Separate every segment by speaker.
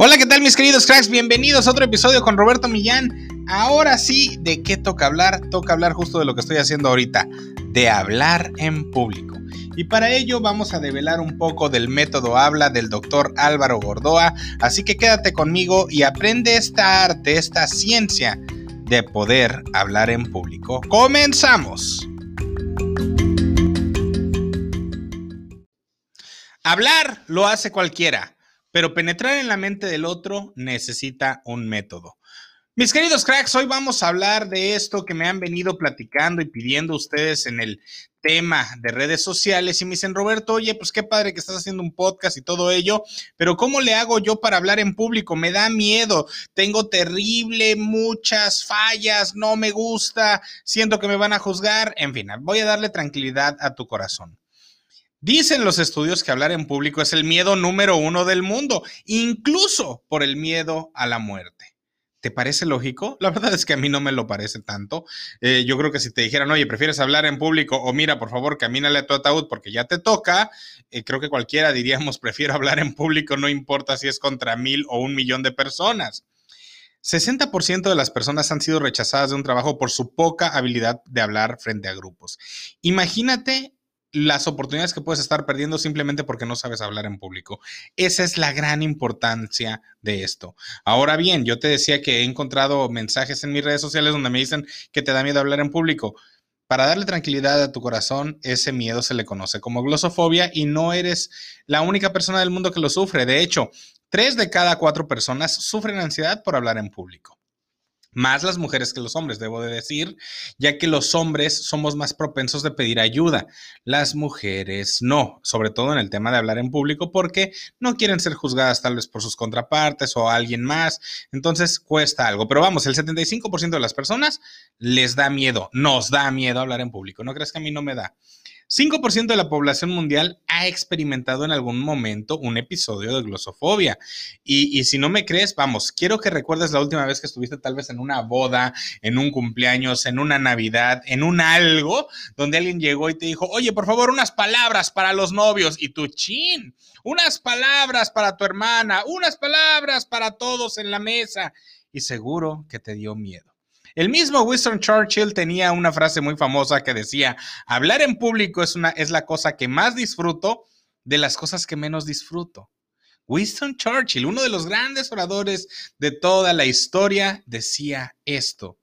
Speaker 1: Hola, ¿qué tal mis queridos cracks? Bienvenidos a otro episodio con Roberto Millán. Ahora sí, ¿de qué toca hablar? Toca hablar justo de lo que estoy haciendo ahorita, de hablar en público. Y para ello vamos a develar un poco del método habla del doctor Álvaro Gordoa, así que quédate conmigo y aprende esta arte, esta ciencia de poder hablar en público. ¡Comenzamos! Hablar lo hace cualquiera pero penetrar en la mente del otro necesita un método. Mis queridos cracks, hoy vamos a hablar de esto que me han venido platicando y pidiendo ustedes en el tema de redes sociales y me dicen, Roberto, oye, pues qué padre que estás haciendo un podcast y todo ello, pero ¿cómo le hago yo para hablar en público? Me da miedo, tengo terrible, muchas fallas, no me gusta, siento que me van a juzgar, en fin, voy a darle tranquilidad a tu corazón. Dicen los estudios que hablar en público es el miedo número uno del mundo, incluso por el miedo a la muerte. ¿Te parece lógico? La verdad es que a mí no me lo parece tanto. Eh, yo creo que si te dijeran, oye, ¿prefieres hablar en público? O mira, por favor, camínale a tu ataúd porque ya te toca. Eh, creo que cualquiera diríamos, prefiero hablar en público, no importa si es contra mil o un millón de personas. 60% de las personas han sido rechazadas de un trabajo por su poca habilidad de hablar frente a grupos. Imagínate las oportunidades que puedes estar perdiendo simplemente porque no sabes hablar en público. Esa es la gran importancia de esto. Ahora bien, yo te decía que he encontrado mensajes en mis redes sociales donde me dicen que te da miedo hablar en público. Para darle tranquilidad a tu corazón, ese miedo se le conoce como glosofobia y no eres la única persona del mundo que lo sufre. De hecho, tres de cada cuatro personas sufren ansiedad por hablar en público más las mujeres que los hombres, debo de decir, ya que los hombres somos más propensos de pedir ayuda, las mujeres no, sobre todo en el tema de hablar en público, porque no quieren ser juzgadas tal vez por sus contrapartes o alguien más, entonces cuesta algo, pero vamos, el 75% de las personas les da miedo, nos da miedo hablar en público, no crees que a mí no me da. 5% de la población mundial ha experimentado en algún momento un episodio de glosofobia. Y, si no me crees, vamos, quiero que recuerdes la última vez que estuviste tal vez en una boda, en un cumpleaños, en una Navidad, en un algo, donde alguien llegó y te dijo, oye, por favor, unas palabras para los novios. Y tu chin, unas palabras para tu hermana, unas palabras para todos en la mesa. Y seguro que te dio miedo. El mismo Winston Churchill tenía una frase muy famosa que decía, hablar en público es, una, es la cosa que más disfruto de las cosas que menos disfruto. Winston Churchill, uno de los grandes oradores de toda la historia, decía esto,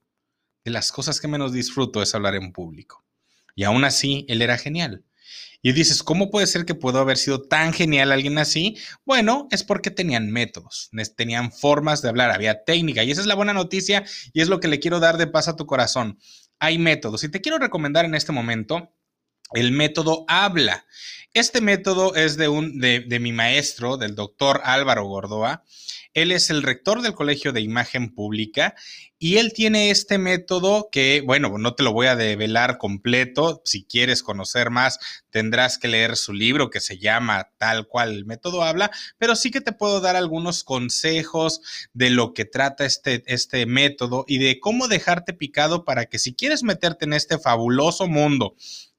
Speaker 1: de las cosas que menos disfruto es hablar en público. Y aún así, él era genial. Y dices, ¿cómo puede ser que pudo haber sido tan genial alguien así? Bueno, es porque tenían métodos, tenían formas de hablar, había técnica. Y esa es la buena noticia y es lo que le quiero dar de paz a tu corazón. Hay métodos. Y te quiero recomendar en este momento el método habla. Este método es de, un, de, de mi maestro, del doctor Álvaro Gordoa. Él es el rector del Colegio de Imagen Pública y él tiene este método que, bueno, no te lo voy a develar completo. Si quieres conocer más, tendrás que leer su libro que se llama tal cual el método habla, pero sí que te puedo dar algunos consejos de lo que trata este, este método y de cómo dejarte picado para que si quieres meterte en este fabuloso mundo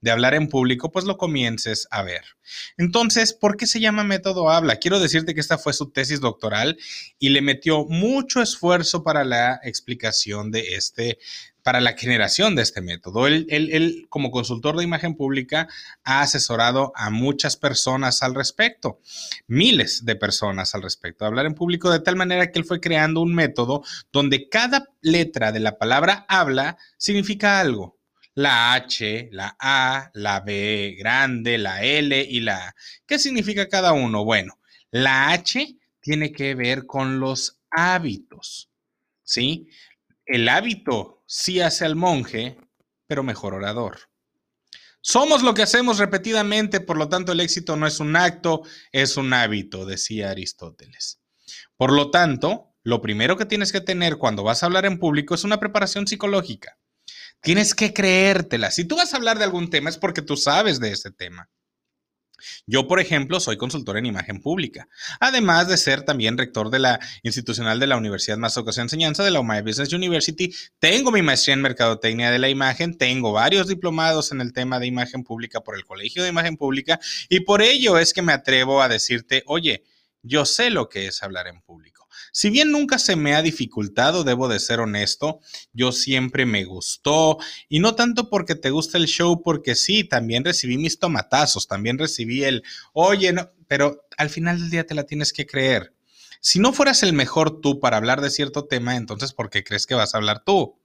Speaker 1: de hablar en público, pues lo comiences a ver. Entonces, ¿por qué se llama método habla? Quiero decirte que esta fue su tesis doctoral y le metió mucho esfuerzo para la explicación de este, para la generación de este método. Él, él, como consultor de imagen pública, ha asesorado a muchas personas al respecto, miles de personas al respecto, hablar en público, de tal manera que él fue creando un método donde cada letra de la palabra habla significa algo la H, la A, la B grande, la L y la A. ¿Qué significa cada uno? Bueno, la H tiene que ver con los hábitos, ¿sí? El hábito sí hace al monje, pero mejor orador. Somos lo que hacemos repetidamente, por lo tanto el éxito no es un acto, es un hábito, decía Aristóteles. Por lo tanto, lo primero que tienes que tener cuando vas a hablar en público es una preparación psicológica. Tienes que creértela. Si tú vas a hablar de algún tema es porque tú sabes de ese tema. Yo, por ejemplo, soy consultor en imagen pública, además de ser también rector de la institucional de la Universidad Más de Enseñanza de la UMAE Business University. Tengo mi maestría en Mercadotecnia de la Imagen, tengo varios diplomados en el tema de imagen pública por el Colegio de Imagen Pública y por ello es que me atrevo a decirte, oye, yo sé lo que es hablar en público. Si bien nunca se me ha dificultado, debo de ser honesto, yo siempre me gustó y no tanto porque te gusta el show, porque sí, también recibí mis tomatazos, también recibí el, oye, no, pero al final del día te la tienes que creer. Si no fueras el mejor tú para hablar de cierto tema, entonces ¿por qué crees que vas a hablar tú?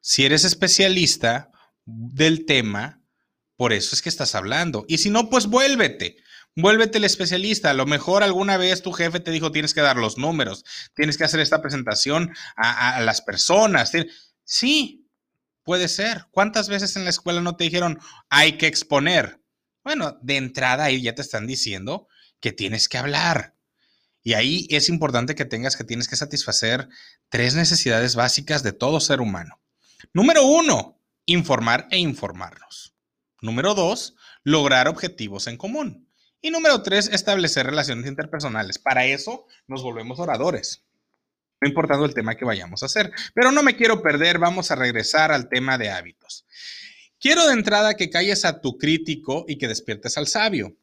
Speaker 1: Si eres especialista del tema, por eso es que estás hablando. Y si no, pues vuélvete. Vuélvete el especialista. A lo mejor alguna vez tu jefe te dijo tienes que dar los números, tienes que hacer esta presentación a, a las personas. Sí, puede ser. ¿Cuántas veces en la escuela no te dijeron hay que exponer? Bueno, de entrada ahí ya te están diciendo que tienes que hablar. Y ahí es importante que tengas que tienes que satisfacer tres necesidades básicas de todo ser humano. Número uno, informar e informarnos. Número dos, lograr objetivos en común. Y número tres, establecer relaciones interpersonales. Para eso nos volvemos oradores. No importando el tema que vayamos a hacer. Pero no me quiero perder, vamos a regresar al tema de hábitos. Quiero de entrada que calles a tu crítico y que despiertes al sabio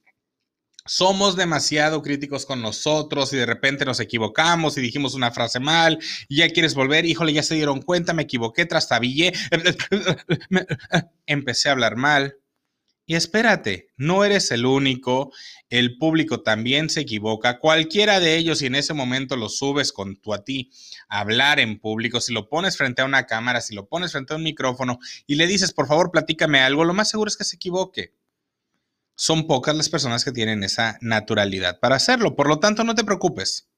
Speaker 1: somos demasiado críticos con nosotros y de repente nos equivocamos y dijimos una frase mal y ya quieres volver, híjole, ya se dieron cuenta, me equivoqué, trastabillé, empecé a hablar mal. Y espérate, no eres el único, el público también se equivoca, cualquiera de ellos, y en ese momento lo subes con tu a ti a hablar en público, si lo pones frente a una cámara, si lo pones frente a un micrófono y le dices, por favor, platícame algo, lo más seguro es que se equivoque son pocas las personas que tienen esa naturalidad para hacerlo. Por lo tanto, no te preocupes.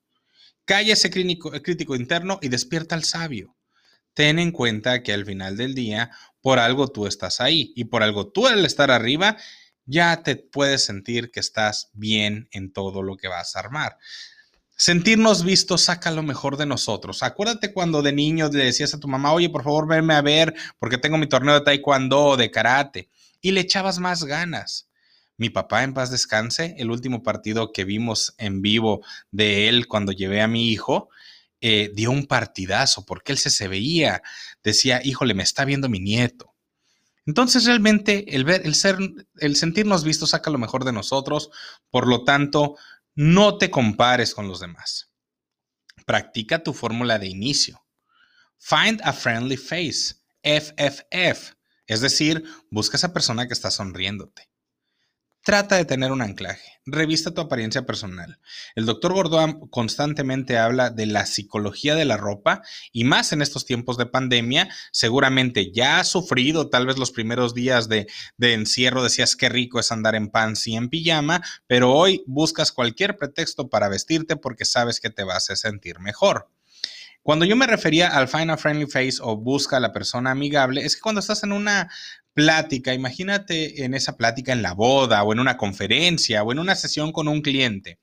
Speaker 1: Calla ese crítico, interno y despierta al sabio. Ten en cuenta que al final del día, por algo tú estás ahí y por algo tú al estar arriba, ya te puedes sentir que estás bien en todo lo que vas a armar. Sentirnos vistos saca lo mejor de nosotros. Acuérdate cuando de niño le decías a tu mamá, oye, por favor, venme a ver porque tengo mi torneo de taekwondo o de karate. Y le echabas más ganas. Mi papá en paz descanse, el último partido que vimos en vivo de él cuando llevé a mi hijo, eh, dio un partidazo porque él se, se veía, decía, híjole, me está viendo mi nieto. Entonces realmente el ver, el ser, el sentirnos vistos saca lo mejor de nosotros, por lo tanto, no te compares con los demás. Practica tu fórmula de inicio. Find a friendly face, FFF, es decir, busca esa persona que está sonriéndote. Trata de tener un anclaje. Revista tu apariencia personal. El doctor Gordon constantemente habla de la psicología de la ropa y más en estos tiempos de pandemia. Seguramente ya has sufrido tal vez los primeros días de, de encierro. Decías qué rico es andar en pants y en pijama, pero hoy buscas cualquier pretexto para vestirte porque sabes que te vas a sentir mejor. Cuando yo me refería al find a friendly face o busca a la persona amigable, es que cuando estás en una plática, imagínate en esa plática en la boda o en una conferencia o en una sesión con un cliente.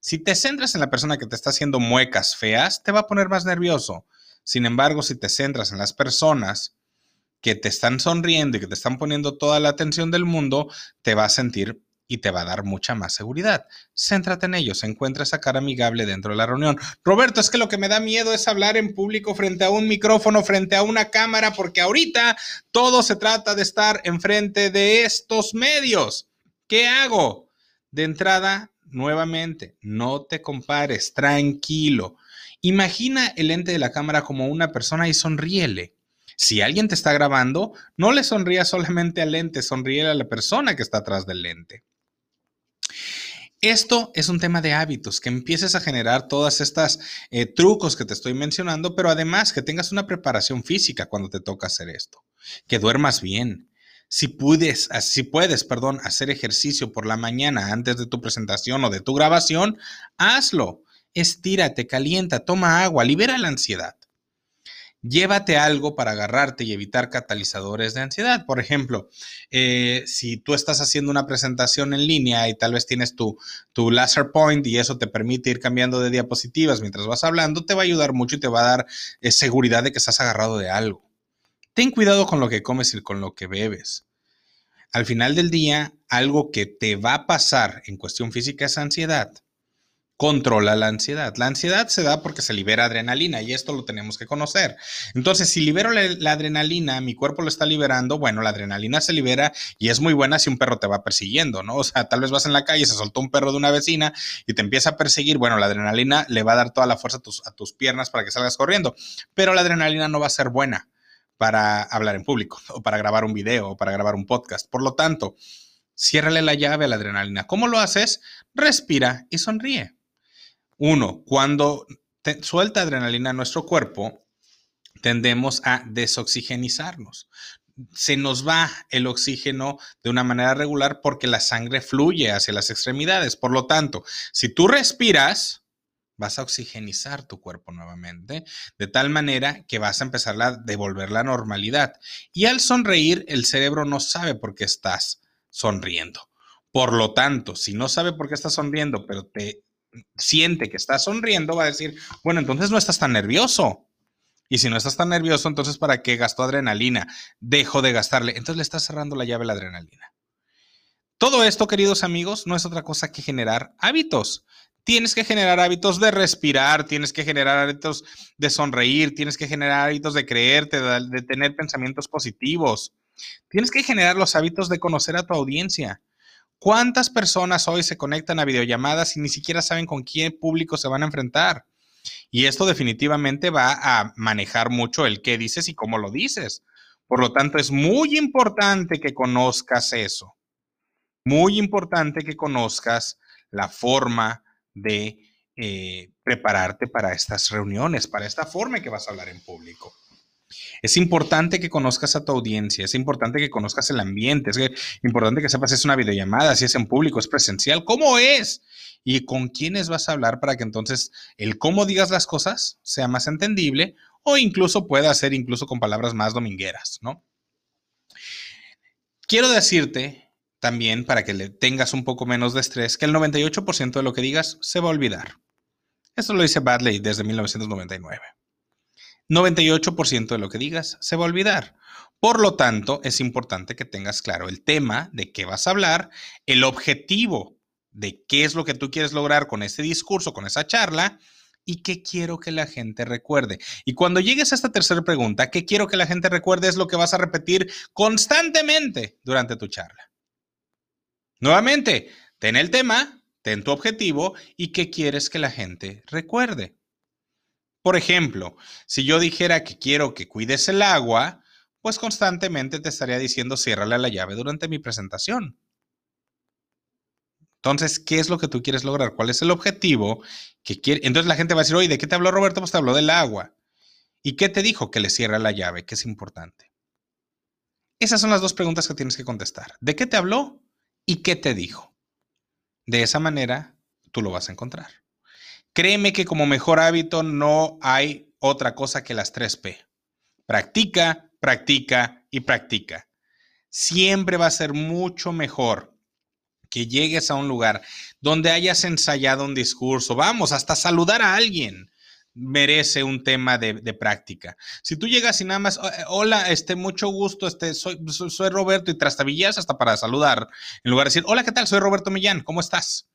Speaker 1: Si te centras en la persona que te está haciendo muecas feas, te va a poner más nervioso. Sin embargo, si te centras en las personas que te están sonriendo y que te están poniendo toda la atención del mundo, te va a sentir y te va a dar mucha más seguridad. Céntrate en ellos, encuentra esa cara amigable dentro de la reunión. Roberto, es que lo que me da miedo es hablar en público frente a un micrófono, frente a una cámara, porque ahorita todo se trata de estar enfrente de estos medios. ¿Qué hago? De entrada, nuevamente, no te compares, tranquilo. Imagina el lente de la cámara como una persona y sonríele. Si alguien te está grabando, no le sonría solamente al lente, sonríe a la persona que está atrás del lente. Esto es un tema de hábitos, que empieces a generar todas estas eh, trucos que te estoy mencionando, pero además que tengas una preparación física cuando te toca hacer esto, que duermas bien. Si puedes, si puedes, perdón, hacer ejercicio por la mañana antes de tu presentación o de tu grabación, hazlo. Estírate, calienta, toma agua, libera la ansiedad llévate algo para agarrarte y evitar catalizadores de ansiedad. Por ejemplo, eh, si tú estás haciendo una presentación en línea y tal vez tienes tu, tu laser point y eso te permite ir cambiando de diapositivas mientras vas hablando, te va a ayudar mucho y te va a dar eh, seguridad de que estás agarrado de algo. Ten cuidado con lo que comes y con lo que bebes. Al final del día, algo que te va a pasar en cuestión física es ansiedad. Controla la ansiedad. La ansiedad se da porque se libera adrenalina y esto lo tenemos que conocer. Entonces, si libero la, adrenalina, mi cuerpo lo está liberando, bueno, la adrenalina se libera y es muy buena si un perro te va persiguiendo, ¿no? O sea, tal vez vas en la calle, se soltó un perro de una vecina y te empieza a perseguir, bueno, la adrenalina le va a dar toda la fuerza a tus, a tus piernas para que salgas corriendo, pero la adrenalina no va a ser buena para hablar en público o para grabar un video o para grabar un podcast. Por lo tanto, ciérrale la llave a la adrenalina. ¿Cómo lo haces? Respira y sonríe. Uno, cuando suelta adrenalina nuestro cuerpo, tendemos a desoxigenizarnos. Se nos va el oxígeno de una manera regular porque la sangre fluye hacia las extremidades. Por lo tanto, si tú respiras, vas a oxigenizar tu cuerpo nuevamente, de tal manera que vas a empezar a devolver la normalidad. Y al sonreír, el cerebro no sabe por qué estás sonriendo. Por lo tanto, si no sabe por qué estás sonriendo, pero te siente que estás sonriendo, va a decir, bueno, entonces no estás tan nervioso. Y si no estás tan nervioso, entonces ¿para qué gastó adrenalina? Dejo de gastarle. Entonces le estás cerrando la llave la adrenalina. Todo esto, queridos amigos, no es otra cosa que generar hábitos. Tienes que generar hábitos de respirar, tienes que generar hábitos de sonreír, tienes que generar hábitos de creerte, de tener pensamientos positivos. Tienes que generar los hábitos de conocer a tu audiencia. ¿Cuántas personas hoy se conectan a videollamadas y ni siquiera saben con qué público se van a enfrentar? Y esto definitivamente va a manejar mucho el qué dices y cómo lo dices. Por lo tanto, es muy importante que conozcas eso. Muy importante que conozcas la forma de eh, prepararte para estas reuniones, para esta forma que vas a hablar en público. Es importante que conozcas a tu audiencia, es importante que conozcas el ambiente, es importante que sepas si es una videollamada, si es en público, es presencial, cómo es y con quiénes vas a hablar para que entonces el cómo digas las cosas sea más entendible o incluso pueda ser incluso con palabras más domingueras, ¿no? Quiero decirte también para que le tengas un poco menos de estrés que el 98% de lo que digas se va a olvidar. Esto lo dice Badley desde 1999. 98% de lo que digas se va a olvidar. Por lo tanto, es importante que tengas claro el tema de qué vas a hablar, el objetivo de qué es lo que tú quieres lograr con este discurso, con esa charla, y qué quiero que la gente recuerde. Y cuando llegues a esta tercera pregunta, qué quiero que la gente recuerde es lo que vas a repetir constantemente durante tu charla. Nuevamente, ten el tema, ten tu objetivo y qué quieres que la gente recuerde. Por ejemplo, si yo dijera que quiero que cuides el agua, pues constantemente te estaría diciendo ciérrale la llave durante mi presentación. Entonces, ¿qué es lo que tú quieres lograr? ¿Cuál es el objetivo que quiere? Entonces la gente va a decir, oye, ¿de qué te habló Roberto? Pues te habló del agua. ¿Y qué te dijo? Que le cierra la llave, que es importante. Esas son las dos preguntas que tienes que contestar. ¿De qué te habló? ¿Y qué te dijo? De esa manera, tú lo vas a encontrar. Créeme que como mejor hábito no hay otra cosa que las 3P. Practica, practica y practica. Siempre va a ser mucho mejor que llegues a un lugar donde hayas ensayado un discurso, vamos, hasta saludar a alguien merece un tema de, práctica. Si tú llegas y nada más, hola, este, mucho gusto, este, soy, soy Roberto y trastabillas hasta para saludar, en lugar de decir, hola, ¿qué tal? Soy Roberto Millán, ¿cómo estás?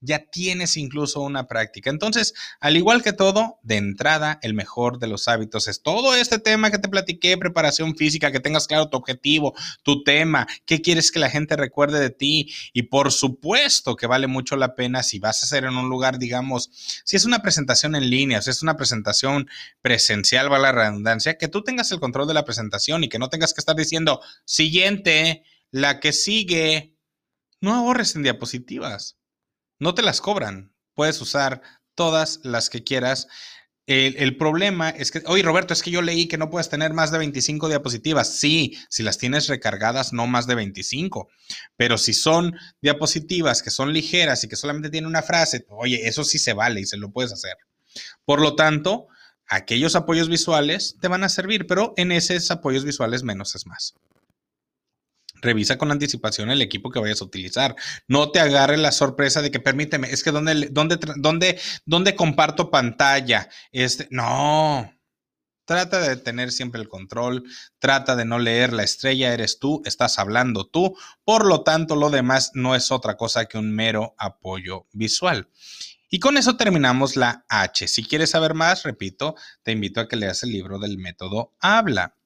Speaker 1: Ya tienes incluso una práctica. Entonces, al igual que todo, de entrada, el mejor de los hábitos es todo este tema que te platiqué, preparación física, que tengas claro tu objetivo, tu tema, qué quieres que la gente recuerde de ti. Y por supuesto que vale mucho la pena si vas a hacer en un lugar, digamos, si es una presentación en línea, si es una presentación presencial, va la redundancia, que tú tengas el control de la presentación y que no tengas que estar diciendo, siguiente, la que sigue. No ahorres en diapositivas no te las cobran. Puedes usar todas las que quieras. El, problema es que, oye Roberto, es que yo leí que no puedes tener más de 25 diapositivas. Sí, si las tienes recargadas, no más de 25. Pero si son diapositivas que son ligeras y que solamente tienen una frase, oye, eso sí se vale y se lo puedes hacer. Por lo tanto, aquellos apoyos visuales te van a servir, pero en esos apoyos visuales menos es más. Revisa con anticipación el equipo que vayas a utilizar. No te agarre la sorpresa de que permíteme, es que dónde comparto pantalla. Este, no. Trata de tener siempre el control, trata de no leer la estrella, eres tú, estás hablando tú, por lo tanto lo demás no es otra cosa que un mero apoyo visual. Y con eso terminamos la H. Si quieres saber más, repito, te invito a que leas el libro del método Habla.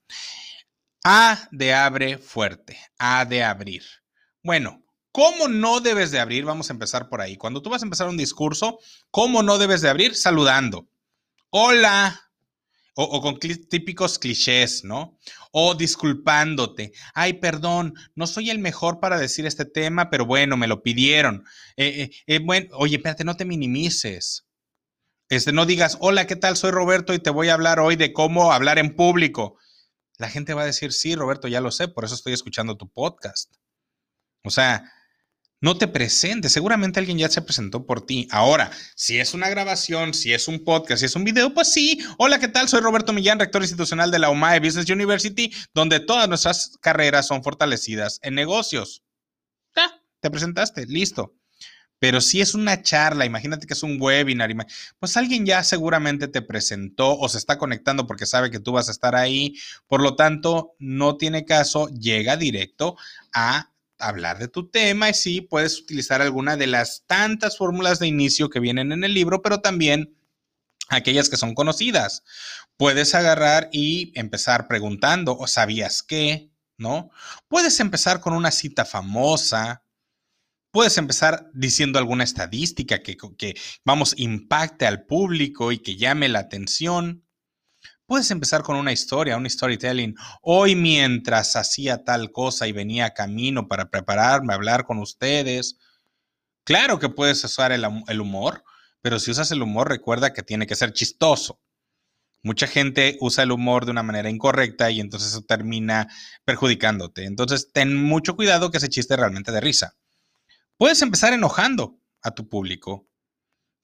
Speaker 1: A de abre fuerte, A de abrir. Bueno, ¿cómo no debes de abrir? Vamos a empezar por ahí. Cuando tú vas a empezar un discurso, ¿cómo no debes de abrir? Saludando. Hola, o, con típicos clichés, ¿no? O disculpándote. Ay, perdón, no soy el mejor para decir este tema, pero bueno, me lo pidieron. Eh, eh, eh, bueno, oye, espérate, no te minimices. Este, no digas, hola, ¿qué tal? Soy Roberto y te voy a hablar hoy de cómo hablar en público. La gente va a decir, sí, Roberto, ya lo sé, por eso estoy escuchando tu podcast. O sea, no te presentes. Seguramente alguien ya se presentó por ti. Ahora, si es una grabación, si es un podcast, si es un video, pues sí. Hola, ¿qué tal? Soy Roberto Millán, rector institucional de la UMAE Business University, donde todas nuestras carreras son fortalecidas en negocios. Ya, te presentaste, listo. Pero si es una charla, imagínate que es un webinar, pues alguien ya seguramente te presentó o se está conectando porque sabe que tú vas a estar ahí. Por lo tanto, no tiene caso, llega directo a hablar de tu tema y sí, puedes utilizar alguna de las tantas fórmulas de inicio que vienen en el libro, pero también aquellas que son conocidas. Puedes agarrar y empezar preguntando, ¿o sabías qué? ¿No? Puedes empezar con una cita famosa. Puedes empezar diciendo alguna estadística que, que, vamos, impacte al público y que llame la atención. Puedes empezar con una historia, un storytelling. Hoy mientras hacía tal cosa y venía camino para prepararme a hablar con ustedes. Claro que puedes usar el, el humor, pero si usas el humor recuerda que tiene que ser chistoso. Mucha gente usa el humor de una manera incorrecta y entonces eso termina perjudicándote. Entonces, ten mucho cuidado que ese chiste realmente de risa. Puedes empezar enojando a tu público.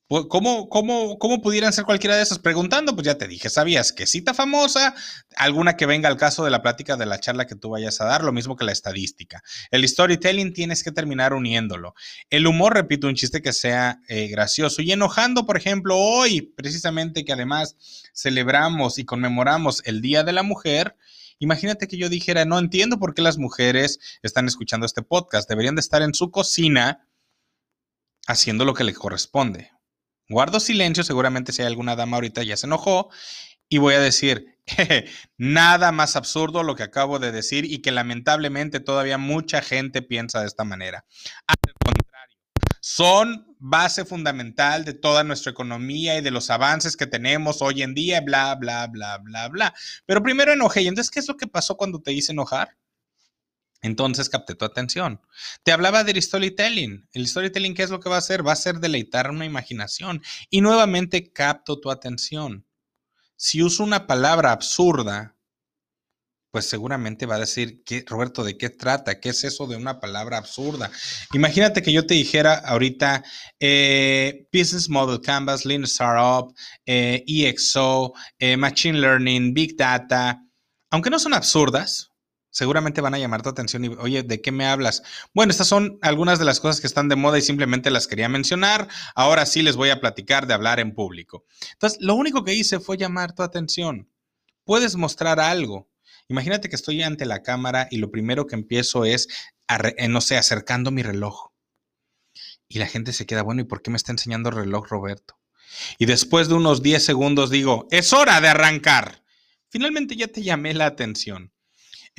Speaker 1: ¿Cómo, cómo, ¿Cómo pudieran ser cualquiera de esas? Preguntando, pues ya te dije, ¿sabías que cita famosa? Alguna que venga al caso de la plática de la charla que tú vayas a dar, lo mismo que la estadística. El storytelling tienes que terminar uniéndolo. El humor, repito, un chiste que sea eh, gracioso. Y enojando, por ejemplo, hoy, precisamente que además celebramos y conmemoramos el Día de la Mujer, Imagínate que yo dijera, no entiendo por qué las mujeres están escuchando este podcast. Deberían de estar en su cocina haciendo lo que les corresponde. Guardo silencio, seguramente si hay alguna dama ahorita ya se enojó y voy a decir, nada más absurdo lo que acabo de decir y que lamentablemente todavía mucha gente piensa de esta manera. Al contrario, son base fundamental de toda nuestra economía y de los avances que tenemos hoy en día, bla, bla, bla, bla, bla. Pero primero enojé. ¿Y entonces qué es lo que pasó cuando te hice enojar? Entonces capté tu atención. Te hablaba del storytelling. El storytelling, ¿qué es lo que va a hacer? Va a ser deleitar una imaginación. Y nuevamente capto tu atención. Si uso una palabra absurda, pues seguramente va a decir, ¿qué, Roberto, ¿de qué trata? ¿Qué es eso de una palabra absurda? Imagínate que yo te dijera ahorita eh, Business Model Canvas, Lean Startup, eh, EXO, eh, Machine Learning, Big Data. Aunque no son absurdas, seguramente van a llamar tu atención y, oye, ¿de qué me hablas? Bueno, estas son algunas de las cosas que están de moda y simplemente las quería mencionar. Ahora sí les voy a platicar de hablar en público. Entonces, lo único que hice fue llamar tu atención. Puedes mostrar algo. Imagínate que estoy ante la cámara y lo primero que empiezo es, eh, no sé, acercando mi reloj. Y la gente se queda, bueno, ¿y por qué me está enseñando el reloj Roberto? Y después de unos 10 segundos digo, es hora de arrancar. Finalmente ya te llamé la atención.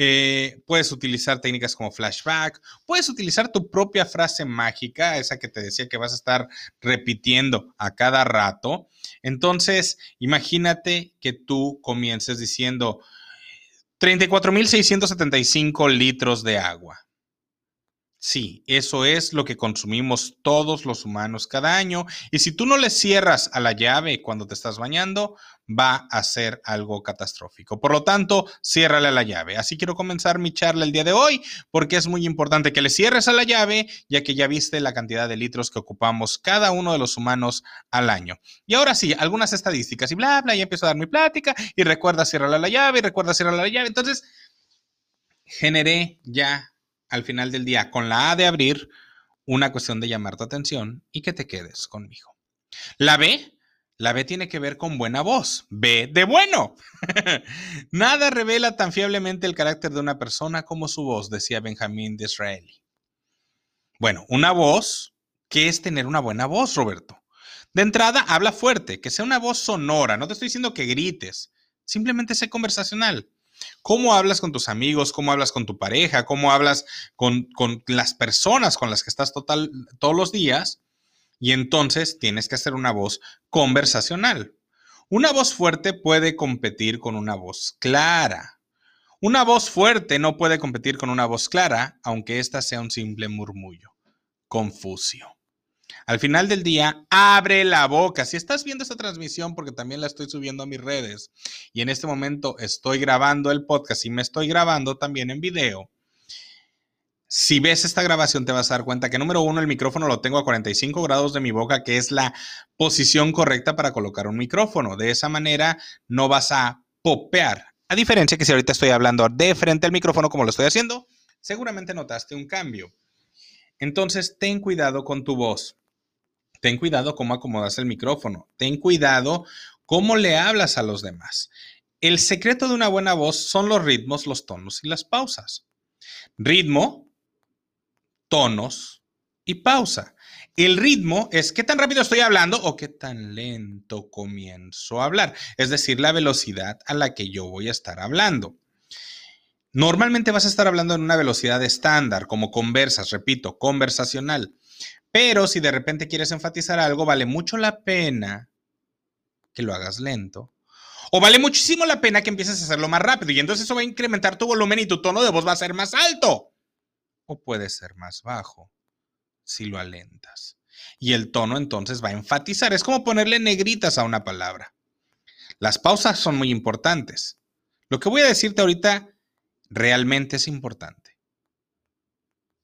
Speaker 1: Eh, puedes utilizar técnicas como flashback, puedes utilizar tu propia frase mágica, esa que te decía que vas a estar repitiendo a cada rato. Entonces, imagínate que tú comiences diciendo 34.675 litros de agua. Sí, eso es lo que consumimos todos los humanos cada año. Y si tú no le cierras a la llave cuando te estás bañando, va a ser algo catastrófico. Por lo tanto, ciérrale a la llave. Así quiero comenzar mi charla el día de hoy, porque es muy importante que le cierres a la llave, ya que ya viste la cantidad de litros que ocupamos cada uno de los humanos al año. Y ahora sí, algunas estadísticas y bla, bla, y empiezo a dar mi plática y recuerda cerrarle a la llave y recuerda cerrarle a la llave. Entonces, generé ya al final del día con la A de abrir una cuestión de llamar tu atención y que te quedes conmigo. La B, la B tiene que ver con buena voz. B de bueno. Nada revela tan fiablemente el carácter de una persona como su voz, decía Benjamín de Israeli. Bueno, una voz, ¿qué es tener una buena voz, Roberto? De entrada, habla fuerte, que sea una voz sonora. No te estoy diciendo que grites, simplemente sé conversacional. ¿Cómo hablas con tus amigos? ¿Cómo hablas con tu pareja? ¿Cómo hablas con, con las personas con las que estás total, todos los días? Y entonces tienes que hacer una voz conversacional. Una voz fuerte puede competir con una voz clara. Una voz fuerte no puede competir con una voz clara, aunque ésta sea un simple murmullo. Confucio. Al final del día, abre la boca. Si estás viendo esta transmisión, porque también la estoy subiendo a mis redes, y en este momento estoy grabando el podcast y me estoy grabando también en video. Si ves esta grabación, te vas a dar cuenta que número uno, el micrófono lo tengo a 45 grados de mi boca, que es la posición correcta para colocar un micrófono. De esa manera no vas a popear. A diferencia que si ahorita estoy hablando de frente al micrófono como lo estoy haciendo, seguramente notaste un cambio. Entonces, ten cuidado con tu voz. Ten cuidado cómo acomodas el micrófono. Ten cuidado cómo le hablas a los demás. El secreto de una buena voz son los ritmos, los tonos y las pausas. Ritmo, tonos y pausa. El ritmo es qué tan rápido estoy hablando o qué tan lento comienzo a hablar. Es decir, la velocidad a la que yo voy a estar hablando. Normalmente vas a estar hablando en una velocidad estándar, como conversas, repito, conversacional. Pero si de repente quieres enfatizar algo, vale mucho la pena que lo hagas lento. O vale muchísimo la pena que empieces a hacerlo más rápido. Y entonces eso va a incrementar tu volumen y tu tono de voz va a ser más alto. O puede ser más bajo si lo alentas. Y el tono entonces va a enfatizar. Es como ponerle negritas a una palabra. Las pausas son muy importantes. Lo que voy a decirte ahorita realmente es importante.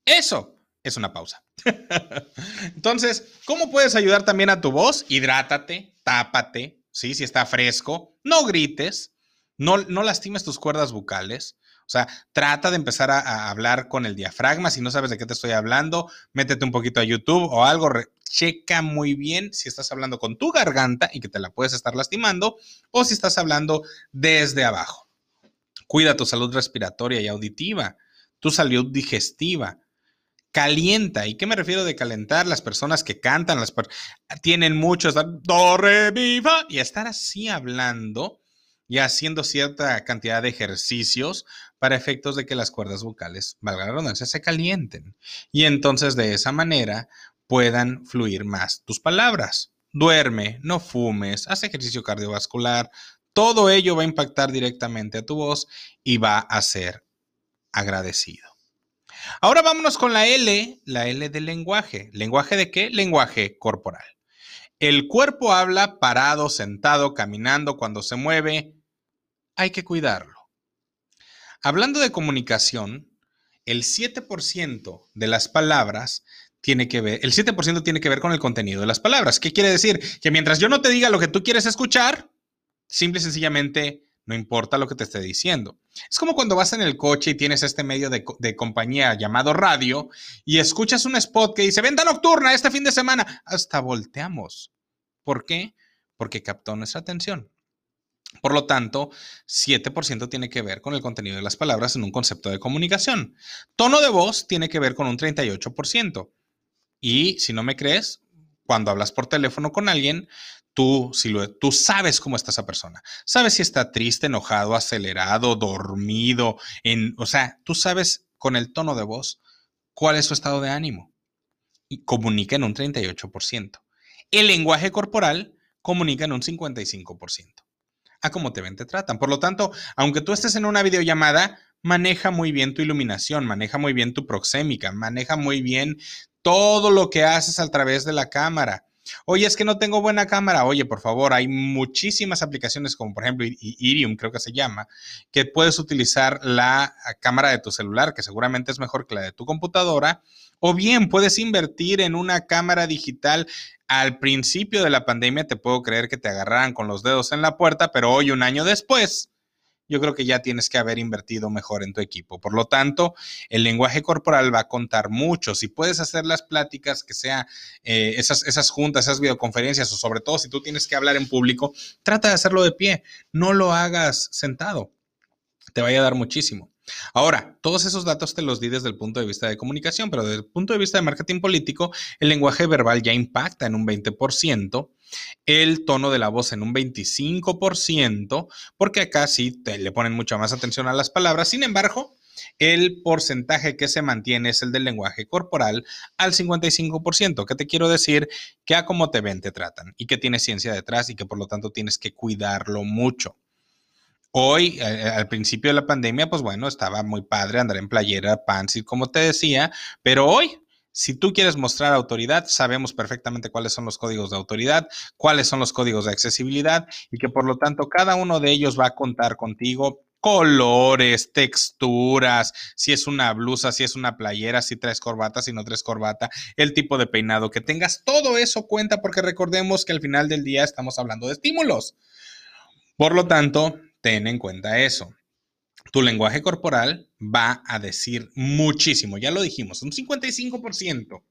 Speaker 1: Eso es una pausa. Entonces, ¿cómo puedes ayudar también a tu voz? Hidrátate, tápate, ¿sí? Si está fresco, no grites, no, no lastimes tus cuerdas bucales. O sea, trata de empezar a, hablar con el diafragma. Si no sabes de qué te estoy hablando, métete un poquito a YouTube o algo. checa muy bien si estás hablando con tu garganta y que te la puedes estar lastimando o si estás hablando desde abajo. Cuida tu salud respiratoria y auditiva, tu salud digestiva calienta. ¿Y qué me refiero de calentar? Las personas que cantan, las tienen muchos do, re, mi, fa, y estar así hablando y haciendo cierta cantidad de ejercicios para efectos de que las cuerdas vocales, valga la redundancia, se calienten. Y entonces de esa manera puedan fluir más tus palabras. Duerme, no fumes, haz ejercicio cardiovascular. Todo ello va a impactar directamente a tu voz y va a ser agradecido. Ahora vámonos con la L, la L del lenguaje. ¿Lenguaje de qué? Lenguaje corporal. El cuerpo habla parado, sentado, caminando, cuando se mueve. Hay que cuidarlo. Hablando de comunicación, el 7% de las palabras tiene que ver, el 7% tiene que ver con el contenido de las palabras. ¿Qué quiere decir? Que mientras yo no te diga lo que tú quieres escuchar, simple y sencillamente no importa lo que te esté diciendo. Es como cuando vas en el coche y tienes este medio de, compañía llamado radio y escuchas un spot que dice, venta nocturna este fin de semana. Hasta volteamos. ¿Por qué? Porque captó nuestra atención. Por lo tanto, 7% tiene que ver con el contenido de las palabras en un concepto de comunicación. Tono de voz tiene que ver con un 38%. Y si no me crees, cuando hablas por teléfono con alguien, Tú, si lo, tú sabes cómo está esa persona. Sabes si está triste, enojado, acelerado, dormido. En, o sea, tú sabes con el tono de voz cuál es su estado de ánimo. Y comunica en un 38%. El lenguaje corporal comunica en un 55%. A cómo te ven, te tratan. Por lo tanto, aunque tú estés en una videollamada, maneja muy bien tu iluminación, maneja muy bien tu proxémica, maneja muy bien todo lo que haces a través de la cámara. Oye, es que no tengo buena cámara. Oye, por favor, hay muchísimas aplicaciones como por ejemplo Irium, creo que se llama, que puedes utilizar la cámara de tu celular, que seguramente es mejor que la de tu computadora, o bien puedes invertir en una cámara digital. Al principio de la pandemia te puedo creer que te agarraran con los dedos en la puerta, pero hoy, un año después, yo creo que ya tienes que haber invertido mejor en tu equipo. Por lo tanto, el lenguaje corporal va a contar mucho. Si puedes hacer las pláticas, que sea eh, esas, esas juntas, esas videoconferencias, o sobre todo si tú tienes que hablar en público, trata de hacerlo de pie. No lo hagas sentado. Te vaya a dar muchísimo. Ahora, todos esos datos te los di desde el punto de vista de comunicación, pero desde el punto de vista de marketing político, el lenguaje verbal ya impacta en un 20% el tono de la voz en un 25%, porque acá sí te, le ponen mucha más atención a las palabras. Sin embargo, el porcentaje que se mantiene es el del lenguaje corporal al 55%. ¿Qué te quiero decir? Que a cómo te ven te tratan y que tiene ciencia detrás y que por lo tanto tienes que cuidarlo mucho. Hoy, eh, al principio de la pandemia, pues bueno, estaba muy padre andar en playera, pants y como te decía, pero hoy si tú quieres mostrar autoridad, sabemos perfectamente cuáles son los códigos de autoridad, cuáles son los códigos de accesibilidad y que por lo tanto cada uno de ellos va a contar contigo colores, texturas, si es una blusa, si es una playera, si traes corbata, si no traes corbata, el tipo de peinado que tengas, todo eso cuenta porque recordemos que al final del día estamos hablando de estímulos. Por lo tanto, ten en cuenta eso tu lenguaje corporal va a decir muchísimo. Ya lo dijimos, un 55%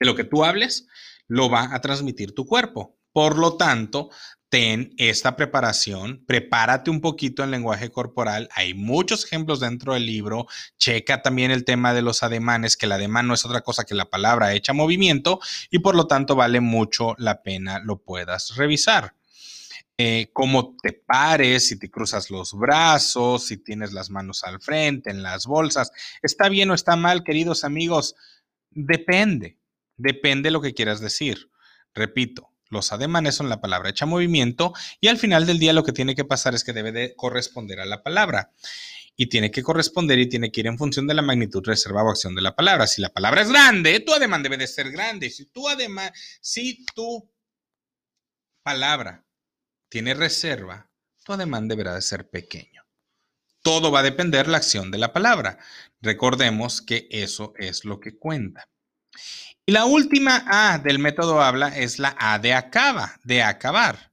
Speaker 1: de lo que tú hables lo va a transmitir tu cuerpo. Por lo tanto, ten esta preparación, prepárate un poquito en lenguaje corporal. Hay muchos ejemplos dentro del libro. Checa también el tema de los ademanes, que el ademán no es otra cosa que la palabra hecha movimiento y por lo tanto vale mucho la pena lo puedas revisar. Eh, cómo te pares, si te cruzas los brazos, si tienes las manos al frente, en las bolsas. ¿Está bien o está mal, queridos amigos? Depende, depende lo que quieras decir. Repito, los ademanes son la palabra hecha movimiento y al final del día lo que tiene que pasar es que debe de corresponder a la palabra. Y tiene que corresponder y tiene que ir en función de la magnitud, reserva o acción de la palabra. Si la palabra es grande, tu ademán debe de ser grande. Si tu ademán, si tu palabra tiene reserva, tu ademán deberá de ser pequeño. Todo va a depender la acción de la palabra. Recordemos que eso es lo que cuenta. Y la última A del método habla es la A de acaba, de acabar.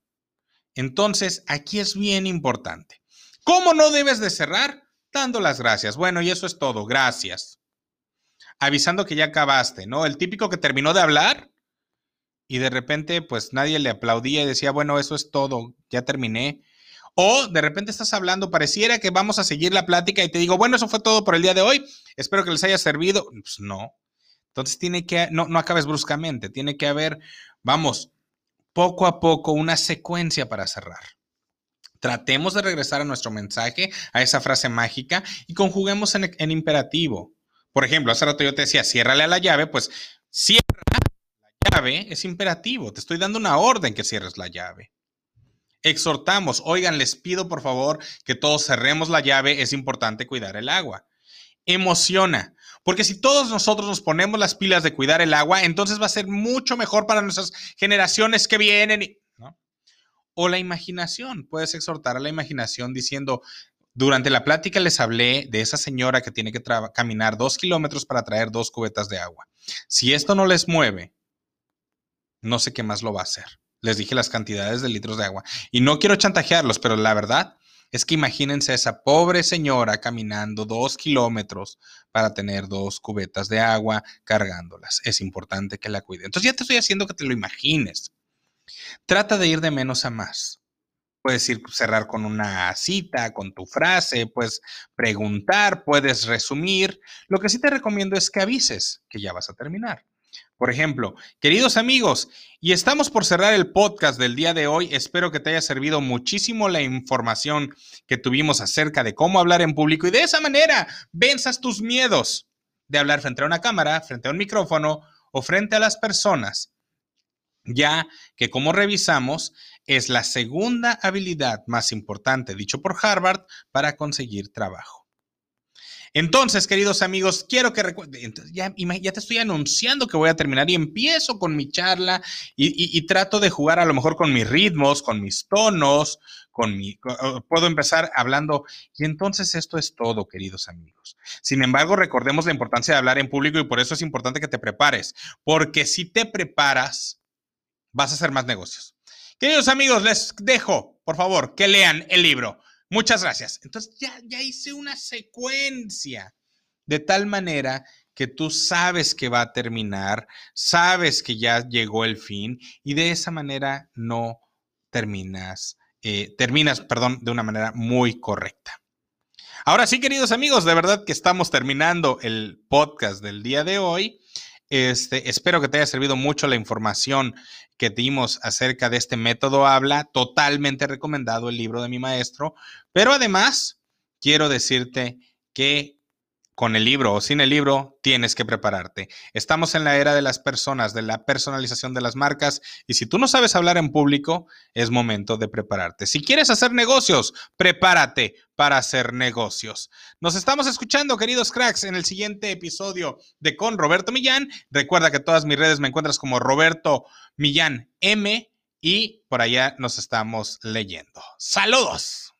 Speaker 1: Entonces, aquí es bien importante. ¿Cómo no debes de cerrar? Dando las gracias. Bueno, y eso es todo. Gracias. Avisando que ya acabaste, ¿no? El típico que terminó de hablar y de repente pues nadie le aplaudía y decía, bueno, eso es todo, ya terminé. O de repente estás hablando, pareciera que vamos a seguir la plática y te digo, bueno, eso fue todo por el día de hoy, espero que les haya servido. Pues no. Entonces tiene que, no, no acabes bruscamente, tiene que haber, vamos, poco a poco una secuencia para cerrar. Tratemos de regresar a nuestro mensaje, a esa frase mágica y conjuguemos en, imperativo. Por ejemplo, hace rato yo te decía, ciérrale a la llave, pues cierra llave es imperativo. Te estoy dando una orden que cierres la llave. Exhortamos, oigan, les pido por favor que todos cerremos la llave, es importante cuidar el agua. Emociona, porque si todos nosotros nos ponemos las pilas de cuidar el agua, entonces va a ser mucho mejor para nuestras generaciones que vienen. O la imaginación, puedes exhortar a la imaginación diciendo, durante la plática les hablé de esa señora que tiene que caminar dos kilómetros para traer dos cubetas de agua. Si esto no les mueve, no sé qué más lo va a hacer. Les dije las cantidades de litros de agua. Y no quiero chantajearlos, pero la verdad es que imagínense a esa pobre señora caminando dos kilómetros para tener dos cubetas de agua cargándolas. Es importante que la cuide. Entonces ya te estoy haciendo que te lo imagines. Trata de ir de menos a más. Puedes ir cerrar con una cita, con tu frase, puedes preguntar, puedes resumir. Lo que sí te recomiendo es que avises que ya vas a terminar. Por ejemplo, queridos amigos, y estamos por cerrar el podcast del día de hoy. Espero que te haya servido muchísimo la información que tuvimos acerca de cómo hablar en público y de esa manera venzas tus miedos de hablar frente a una cámara, frente a un micrófono o frente a las personas, ya que como revisamos es la segunda habilidad más importante, dicho por Harvard, para conseguir trabajo. Entonces, queridos amigos, quiero que recuerden, ya, ya, te estoy anunciando que voy a terminar y empiezo con mi charla y, trato de jugar a lo mejor con mis ritmos, con mis tonos, con mi, puedo empezar hablando y entonces esto es todo, queridos amigos. Sin embargo, recordemos la importancia de hablar en público y por eso es importante que te prepares, porque si te preparas, vas a hacer más negocios. Queridos amigos, les dejo, por favor, que lean el libro Muchas gracias. Entonces ya, ya hice una secuencia de tal manera que tú sabes que va a terminar, sabes que ya llegó el fin y de esa manera no terminas, eh, terminas, perdón, de una manera muy correcta. Ahora sí, queridos amigos, de verdad que estamos terminando el podcast del día de hoy. Este, espero que te haya servido mucho la información que dimos acerca de este método habla. Totalmente recomendado el libro de mi maestro. Pero además, quiero decirte que con el libro o sin el libro, tienes que prepararte. Estamos en la era de las personas, de la personalización de las marcas, y si tú no sabes hablar en público, es momento de prepararte. Si quieres hacer negocios, prepárate para hacer negocios. Nos estamos escuchando, queridos cracks, en el siguiente episodio de Con Roberto Millán. Recuerda que todas mis redes me encuentras como Roberto Millán M y por allá nos estamos leyendo. Saludos.